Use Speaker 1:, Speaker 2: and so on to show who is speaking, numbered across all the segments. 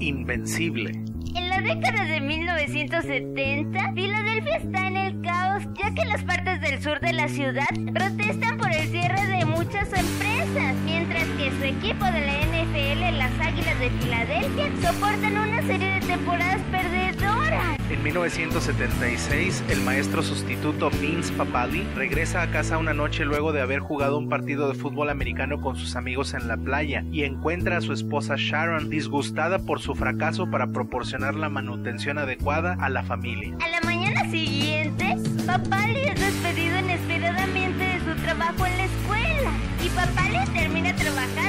Speaker 1: Invencible.
Speaker 2: En la década de 1970, Filadelfia está en el caos ya que las partes del sur de la ciudad protestan por el cierre de muchas empresas, mientras que su equipo de la NFL, las Águilas de Filadelfia, soportan una serie de temporadas perdedoras.
Speaker 1: En 1976, el maestro sustituto Vince Papali regresa a casa una noche luego de haber jugado un partido de fútbol americano con sus amigos en la playa y encuentra a su esposa Sharon disgustada por su fracaso para proporcionar la manutención adecuada a la familia.
Speaker 2: A la mañana siguiente, Papali es despedido inesperadamente de su trabajo en la escuela y Papali termina trabajando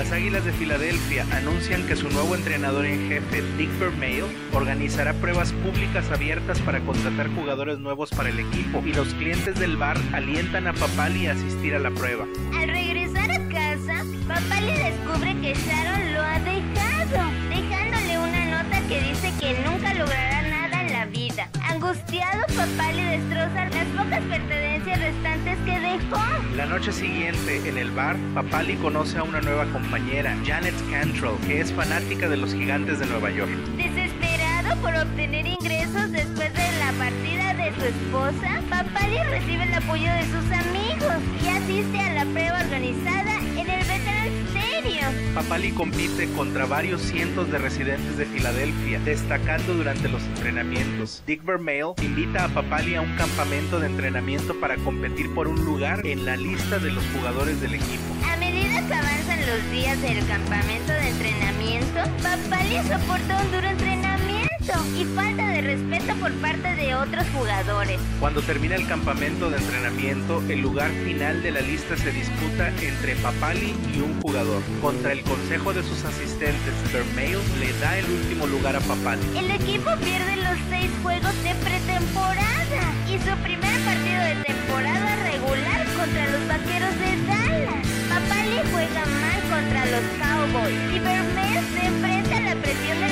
Speaker 1: Las Águilas de Filadelfia anuncian que su nuevo entrenador en jefe, Dick Vermeil, organizará pruebas públicas abiertas para contratar jugadores nuevos para el equipo y los clientes del bar alientan a Papali a asistir a la prueba.
Speaker 2: Al regresar a casa, Papali descubre que Sharon lo ha dejado, dejándole una nota que dice que nunca logrará Angustiado, Papali destroza las pocas pertenencias restantes que dejó.
Speaker 1: La noche siguiente, en el bar, Papali conoce a una nueva compañera, Janet Cantrell, que es fanática de los gigantes de Nueva York.
Speaker 2: Desesperado por obtener ingresos después de la partida de su esposa, Papali recibe el apoyo de sus amigos y asiste a
Speaker 1: Papali compite contra varios cientos de residentes de Filadelfia, destacando durante los entrenamientos. Dick Vermeil invita a Papali a un campamento de entrenamiento para competir por un lugar en la lista de los jugadores del equipo.
Speaker 2: A medida que avanzan los días del campamento de entrenamiento, Papali soporta un duro entrenamiento y falta de respeto por parte de otros jugadores.
Speaker 1: Cuando termina el campamento de entrenamiento, el lugar final de la lista se disputa entre Papali y un jugador. Contra el consejo de sus asistentes, Vermeil le da el último lugar a Papali.
Speaker 2: El equipo pierde los seis juegos de pretemporada y su primer partido de temporada regular contra los vaqueros de Dallas. Papali juega mal contra los Cowboys y Vermeil se enfrenta a la presión de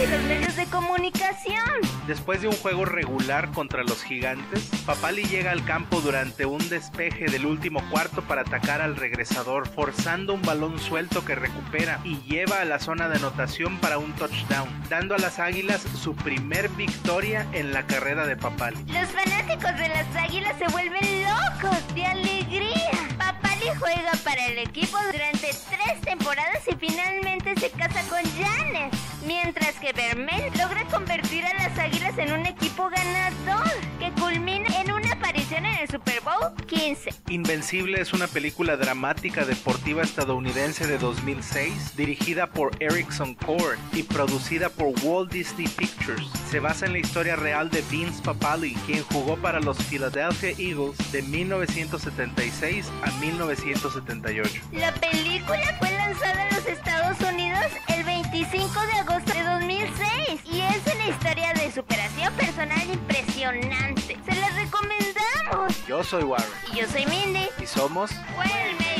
Speaker 2: y los medios de comunicación.
Speaker 1: Después de un juego regular contra los gigantes, Papali llega al campo durante un despeje del último cuarto para atacar al regresador, forzando un balón suelto que recupera y lleva a la zona de anotación para un touchdown, dando a las Águilas su primer victoria en la carrera de Papali.
Speaker 2: Los fanáticos de las Águilas se vuelven locos de alegría. Papali juega para el equipo durante tres temporadas y finalmente se casa con Janet, Vermel logra convertir a las Águilas en un equipo ganador Super Bowl 15.
Speaker 1: Invencible es una película dramática deportiva estadounidense de 2006 dirigida por Erickson Cord y producida por Walt Disney Pictures. Se basa en la historia real de Vince Papali, quien jugó para los Philadelphia Eagles de 1976 a 1978.
Speaker 2: La película fue lanzada en los Estados Unidos el 25 de agosto de 2006 y es una historia de superación
Speaker 1: Yo soy Warren
Speaker 2: Y yo soy Mindy.
Speaker 1: y somos
Speaker 2: medio.